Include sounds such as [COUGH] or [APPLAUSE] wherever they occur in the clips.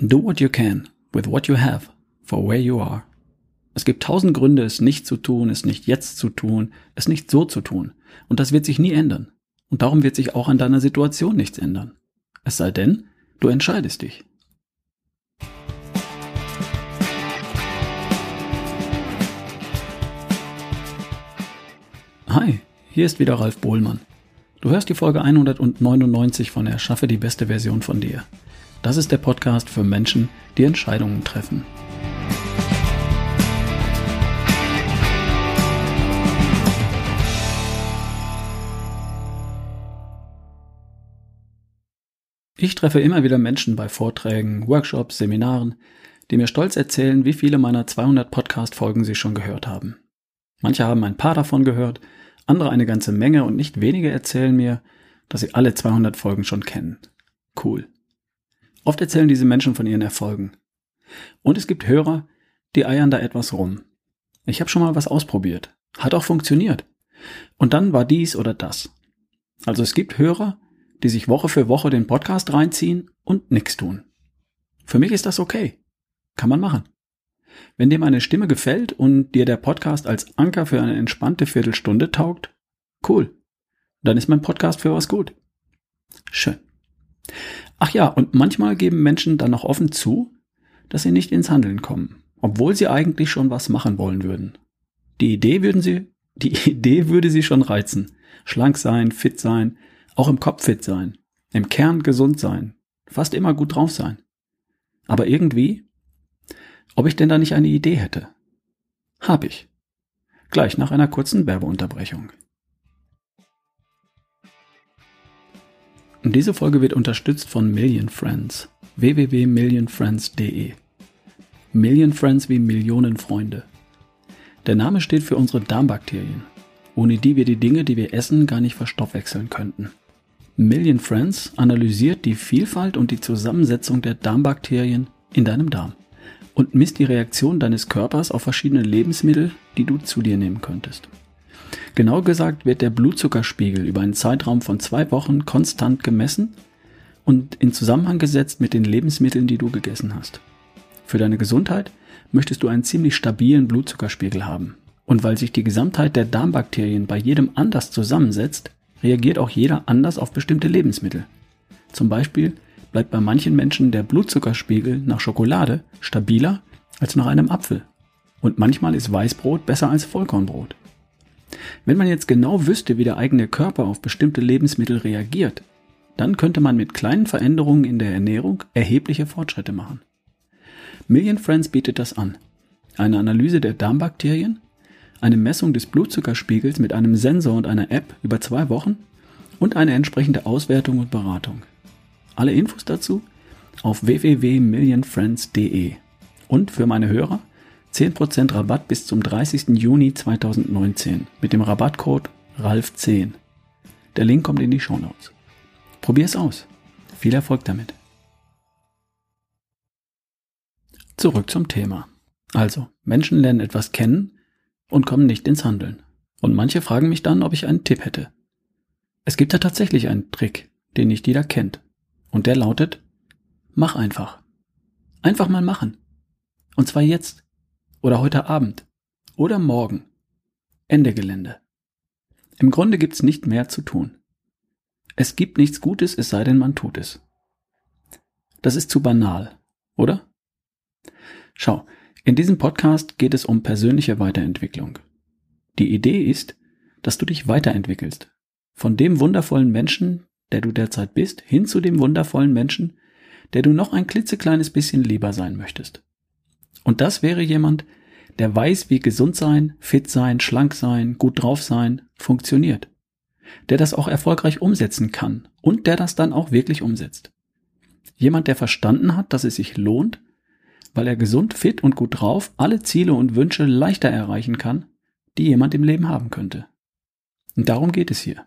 Do what you can with what you have for where you are. Es gibt tausend Gründe, es nicht zu tun, es nicht jetzt zu tun, es nicht so zu tun. Und das wird sich nie ändern. Und darum wird sich auch an deiner Situation nichts ändern. Es sei denn, du entscheidest dich. Hi, hier ist wieder Ralf Bohlmann. Du hörst die Folge 199 von Erschaffe die beste Version von dir. Das ist der Podcast für Menschen, die Entscheidungen treffen. Ich treffe immer wieder Menschen bei Vorträgen, Workshops, Seminaren, die mir stolz erzählen, wie viele meiner 200 Podcast-Folgen sie schon gehört haben. Manche haben ein paar davon gehört, andere eine ganze Menge und nicht wenige erzählen mir, dass sie alle 200 Folgen schon kennen. Cool. Oft erzählen diese Menschen von ihren Erfolgen. Und es gibt Hörer, die eiern da etwas rum. Ich habe schon mal was ausprobiert. Hat auch funktioniert. Und dann war dies oder das. Also es gibt Hörer, die sich Woche für Woche den Podcast reinziehen und nichts tun. Für mich ist das okay. Kann man machen. Wenn dir meine Stimme gefällt und dir der Podcast als Anker für eine entspannte Viertelstunde taugt, cool. Dann ist mein Podcast für was gut. Schön. Ach ja, und manchmal geben Menschen dann noch offen zu, dass sie nicht ins Handeln kommen, obwohl sie eigentlich schon was machen wollen würden. Die Idee würden sie, die [LAUGHS] Idee würde sie schon reizen. Schlank sein, fit sein, auch im Kopf fit sein, im Kern gesund sein, fast immer gut drauf sein. Aber irgendwie ob ich denn da nicht eine Idee hätte. Hab ich. Gleich nach einer kurzen Werbeunterbrechung. Diese Folge wird unterstützt von Million Friends. www.millionfriends.de Million Friends wie Millionen Freunde. Der Name steht für unsere Darmbakterien, ohne die wir die Dinge, die wir essen, gar nicht verstoffwechseln könnten. Million Friends analysiert die Vielfalt und die Zusammensetzung der Darmbakterien in deinem Darm und misst die Reaktion deines Körpers auf verschiedene Lebensmittel, die du zu dir nehmen könntest. Genau gesagt wird der Blutzuckerspiegel über einen Zeitraum von zwei Wochen konstant gemessen und in Zusammenhang gesetzt mit den Lebensmitteln, die du gegessen hast. Für deine Gesundheit möchtest du einen ziemlich stabilen Blutzuckerspiegel haben. Und weil sich die Gesamtheit der Darmbakterien bei jedem anders zusammensetzt, reagiert auch jeder anders auf bestimmte Lebensmittel. Zum Beispiel bleibt bei manchen Menschen der Blutzuckerspiegel nach Schokolade stabiler als nach einem Apfel. Und manchmal ist Weißbrot besser als Vollkornbrot. Wenn man jetzt genau wüsste, wie der eigene Körper auf bestimmte Lebensmittel reagiert, dann könnte man mit kleinen Veränderungen in der Ernährung erhebliche Fortschritte machen. Million Friends bietet das an. Eine Analyse der Darmbakterien, eine Messung des Blutzuckerspiegels mit einem Sensor und einer App über zwei Wochen und eine entsprechende Auswertung und Beratung. Alle Infos dazu auf www.millionfriends.de. Und für meine Hörer 10% Rabatt bis zum 30. Juni 2019 mit dem Rabattcode RALF10. Der Link kommt in die Shownotes. Probier's aus. Viel Erfolg damit. Zurück zum Thema. Also, Menschen lernen etwas kennen und kommen nicht ins Handeln. Und manche fragen mich dann, ob ich einen Tipp hätte. Es gibt da tatsächlich einen Trick, den nicht jeder kennt. Und der lautet, mach einfach. Einfach mal machen. Und zwar jetzt. Oder heute Abend. Oder morgen. Ende Gelände. Im Grunde gibt's nicht mehr zu tun. Es gibt nichts Gutes, es sei denn, man tut es. Das ist zu banal, oder? Schau, in diesem Podcast geht es um persönliche Weiterentwicklung. Die Idee ist, dass du dich weiterentwickelst. Von dem wundervollen Menschen, der du derzeit bist, hin zu dem wundervollen Menschen, der du noch ein klitzekleines bisschen lieber sein möchtest. Und das wäre jemand, der weiß, wie gesund sein, fit sein, schlank sein, gut drauf sein funktioniert. Der das auch erfolgreich umsetzen kann und der das dann auch wirklich umsetzt. Jemand, der verstanden hat, dass es sich lohnt, weil er gesund, fit und gut drauf alle Ziele und Wünsche leichter erreichen kann, die jemand im Leben haben könnte. Und darum geht es hier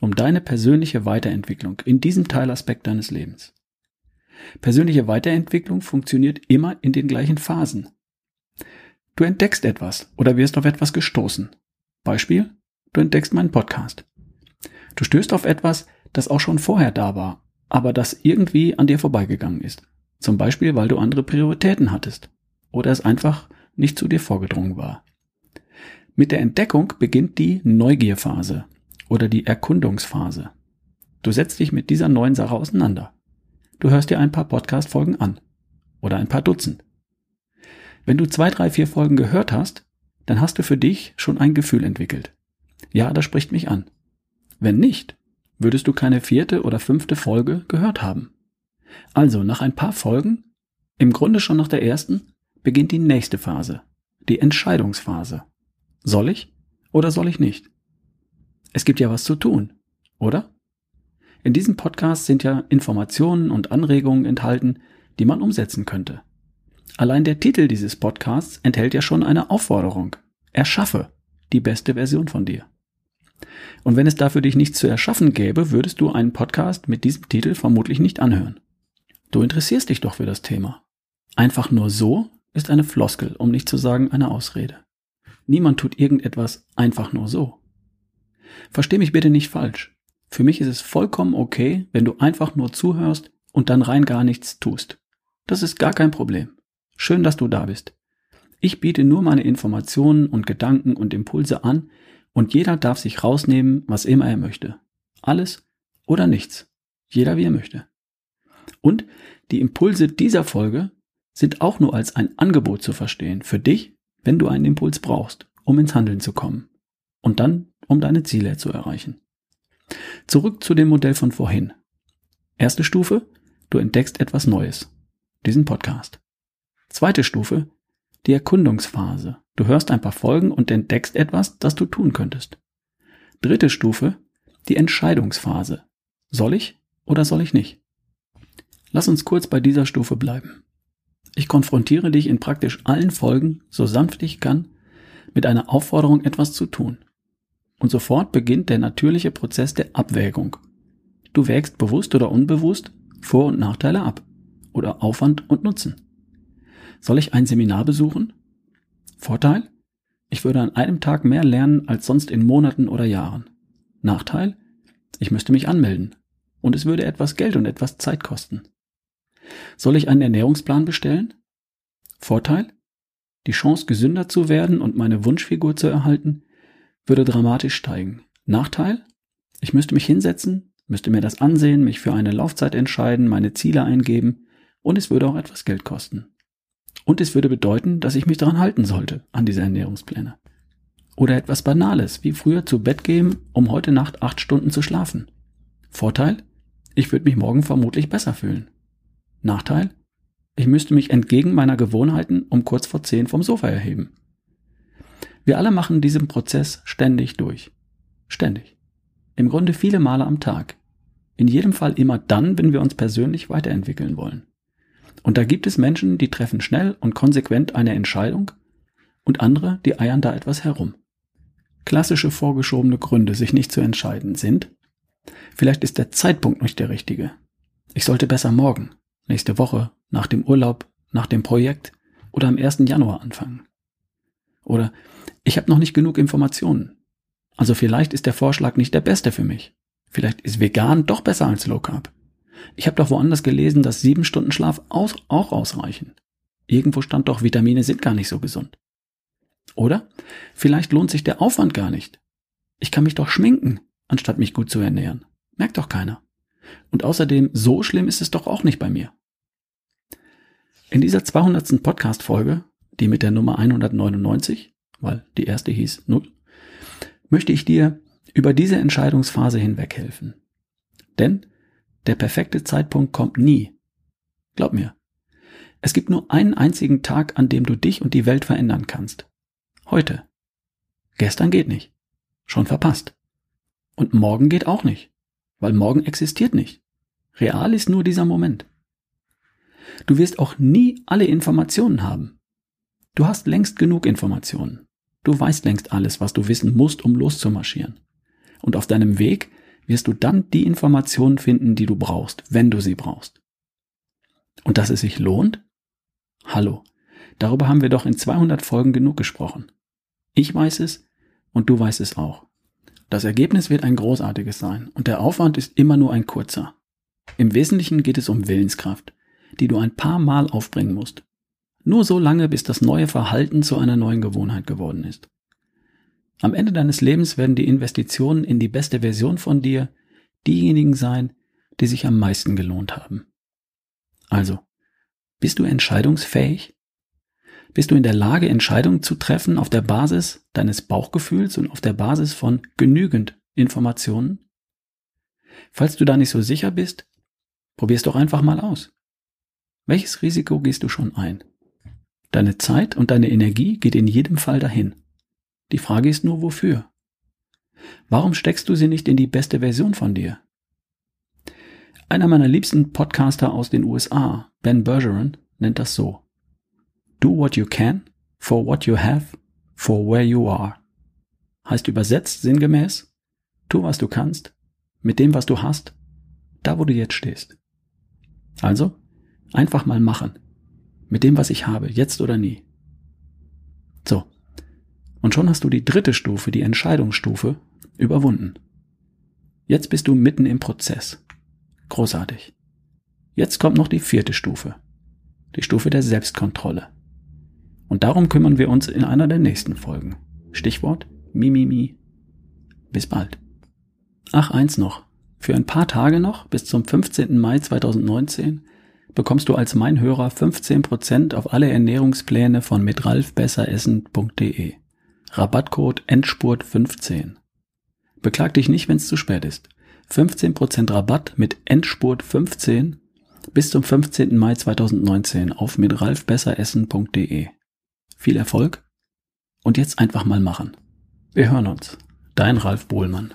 um deine persönliche Weiterentwicklung in diesem Teilaspekt deines Lebens. Persönliche Weiterentwicklung funktioniert immer in den gleichen Phasen. Du entdeckst etwas oder wirst auf etwas gestoßen. Beispiel, du entdeckst meinen Podcast. Du stößt auf etwas, das auch schon vorher da war, aber das irgendwie an dir vorbeigegangen ist. Zum Beispiel, weil du andere Prioritäten hattest oder es einfach nicht zu dir vorgedrungen war. Mit der Entdeckung beginnt die Neugierphase oder die Erkundungsphase. Du setzt dich mit dieser neuen Sache auseinander. Du hörst dir ein paar Podcast-Folgen an oder ein paar Dutzend. Wenn du zwei, drei, vier Folgen gehört hast, dann hast du für dich schon ein Gefühl entwickelt. Ja, das spricht mich an. Wenn nicht, würdest du keine vierte oder fünfte Folge gehört haben. Also nach ein paar Folgen, im Grunde schon nach der ersten, beginnt die nächste Phase, die Entscheidungsphase. Soll ich oder soll ich nicht? Es gibt ja was zu tun, oder? In diesem Podcast sind ja Informationen und Anregungen enthalten, die man umsetzen könnte. Allein der Titel dieses Podcasts enthält ja schon eine Aufforderung. Erschaffe die beste Version von dir. Und wenn es dafür dich nichts zu erschaffen gäbe, würdest du einen Podcast mit diesem Titel vermutlich nicht anhören. Du interessierst dich doch für das Thema. Einfach nur so ist eine Floskel, um nicht zu sagen eine Ausrede. Niemand tut irgendetwas einfach nur so. Versteh mich bitte nicht falsch. Für mich ist es vollkommen okay, wenn du einfach nur zuhörst und dann rein gar nichts tust. Das ist gar kein Problem. Schön, dass du da bist. Ich biete nur meine Informationen und Gedanken und Impulse an und jeder darf sich rausnehmen, was immer er möchte. Alles oder nichts. Jeder wie er möchte. Und die Impulse dieser Folge sind auch nur als ein Angebot zu verstehen für dich, wenn du einen Impuls brauchst, um ins Handeln zu kommen und dann, um deine Ziele zu erreichen. Zurück zu dem Modell von vorhin. Erste Stufe, du entdeckst etwas Neues. Diesen Podcast. Zweite Stufe, die Erkundungsphase. Du hörst ein paar Folgen und entdeckst etwas, das du tun könntest. Dritte Stufe, die Entscheidungsphase. Soll ich oder soll ich nicht? Lass uns kurz bei dieser Stufe bleiben. Ich konfrontiere dich in praktisch allen Folgen, so sanft ich kann, mit einer Aufforderung, etwas zu tun. Und sofort beginnt der natürliche Prozess der Abwägung. Du wägst bewusst oder unbewusst Vor- und Nachteile ab oder Aufwand und Nutzen. Soll ich ein Seminar besuchen? Vorteil? Ich würde an einem Tag mehr lernen als sonst in Monaten oder Jahren. Nachteil? Ich müsste mich anmelden. Und es würde etwas Geld und etwas Zeit kosten. Soll ich einen Ernährungsplan bestellen? Vorteil? Die Chance, gesünder zu werden und meine Wunschfigur zu erhalten, würde dramatisch steigen. Nachteil? Ich müsste mich hinsetzen, müsste mir das ansehen, mich für eine Laufzeit entscheiden, meine Ziele eingeben und es würde auch etwas Geld kosten. Und es würde bedeuten, dass ich mich daran halten sollte, an diese Ernährungspläne. Oder etwas Banales, wie früher zu Bett gehen, um heute Nacht acht Stunden zu schlafen. Vorteil? Ich würde mich morgen vermutlich besser fühlen. Nachteil? Ich müsste mich entgegen meiner Gewohnheiten um kurz vor zehn vom Sofa erheben. Wir alle machen diesen Prozess ständig durch. Ständig. Im Grunde viele Male am Tag. In jedem Fall immer dann, wenn wir uns persönlich weiterentwickeln wollen. Und da gibt es Menschen, die treffen schnell und konsequent eine Entscheidung und andere, die eiern da etwas herum. Klassische vorgeschobene Gründe, sich nicht zu entscheiden, sind, vielleicht ist der Zeitpunkt nicht der richtige. Ich sollte besser morgen, nächste Woche, nach dem Urlaub, nach dem Projekt oder am 1. Januar anfangen. Oder ich habe noch nicht genug Informationen. Also vielleicht ist der Vorschlag nicht der beste für mich. Vielleicht ist vegan doch besser als Low Carb. Ich habe doch woanders gelesen, dass sieben Stunden Schlaf aus, auch ausreichen. Irgendwo stand doch, Vitamine sind gar nicht so gesund. Oder vielleicht lohnt sich der Aufwand gar nicht. Ich kann mich doch schminken, anstatt mich gut zu ernähren. Merkt doch keiner. Und außerdem, so schlimm ist es doch auch nicht bei mir. In dieser 200. Podcast-Folge, die mit der Nummer 199, weil die erste hieß 0, möchte ich dir über diese Entscheidungsphase hinweg helfen. Denn der perfekte Zeitpunkt kommt nie. Glaub mir. Es gibt nur einen einzigen Tag, an dem du dich und die Welt verändern kannst. Heute. Gestern geht nicht. Schon verpasst. Und morgen geht auch nicht. Weil morgen existiert nicht. Real ist nur dieser Moment. Du wirst auch nie alle Informationen haben. Du hast längst genug Informationen. Du weißt längst alles, was du wissen musst, um loszumarschieren. Und auf deinem Weg wirst du dann die Informationen finden, die du brauchst, wenn du sie brauchst. Und dass es sich lohnt? Hallo, darüber haben wir doch in 200 Folgen genug gesprochen. Ich weiß es und du weißt es auch. Das Ergebnis wird ein großartiges sein und der Aufwand ist immer nur ein kurzer. Im Wesentlichen geht es um Willenskraft, die du ein paar Mal aufbringen musst. Nur so lange, bis das neue Verhalten zu einer neuen Gewohnheit geworden ist. Am Ende deines Lebens werden die Investitionen in die beste Version von dir diejenigen sein, die sich am meisten gelohnt haben. Also, bist du entscheidungsfähig? Bist du in der Lage, Entscheidungen zu treffen auf der Basis deines Bauchgefühls und auf der Basis von genügend Informationen? Falls du da nicht so sicher bist, probier's doch einfach mal aus. Welches Risiko gehst du schon ein? Deine Zeit und deine Energie geht in jedem Fall dahin. Die Frage ist nur, wofür? Warum steckst du sie nicht in die beste Version von dir? Einer meiner liebsten Podcaster aus den USA, Ben Bergeron, nennt das so. Do what you can, for what you have, for where you are. Heißt übersetzt sinngemäß, tu was du kannst, mit dem was du hast, da wo du jetzt stehst. Also, einfach mal machen. Mit dem, was ich habe, jetzt oder nie. So. Und schon hast du die dritte Stufe, die Entscheidungsstufe, überwunden. Jetzt bist du mitten im Prozess. Großartig. Jetzt kommt noch die vierte Stufe. Die Stufe der Selbstkontrolle. Und darum kümmern wir uns in einer der nächsten Folgen. Stichwort Mimimi. Bis bald. Ach, eins noch. Für ein paar Tage noch, bis zum 15. Mai 2019, bekommst du als mein Hörer 15% auf alle Ernährungspläne von mitralfbesseressen.de. Rabattcode Endspurt15. Beklag dich nicht, wenn es zu spät ist. 15% Rabatt mit Endspurt15 bis zum 15. Mai 2019 auf mitralfbesseressen.de. Viel Erfolg und jetzt einfach mal machen. Wir hören uns. Dein Ralf Bohlmann.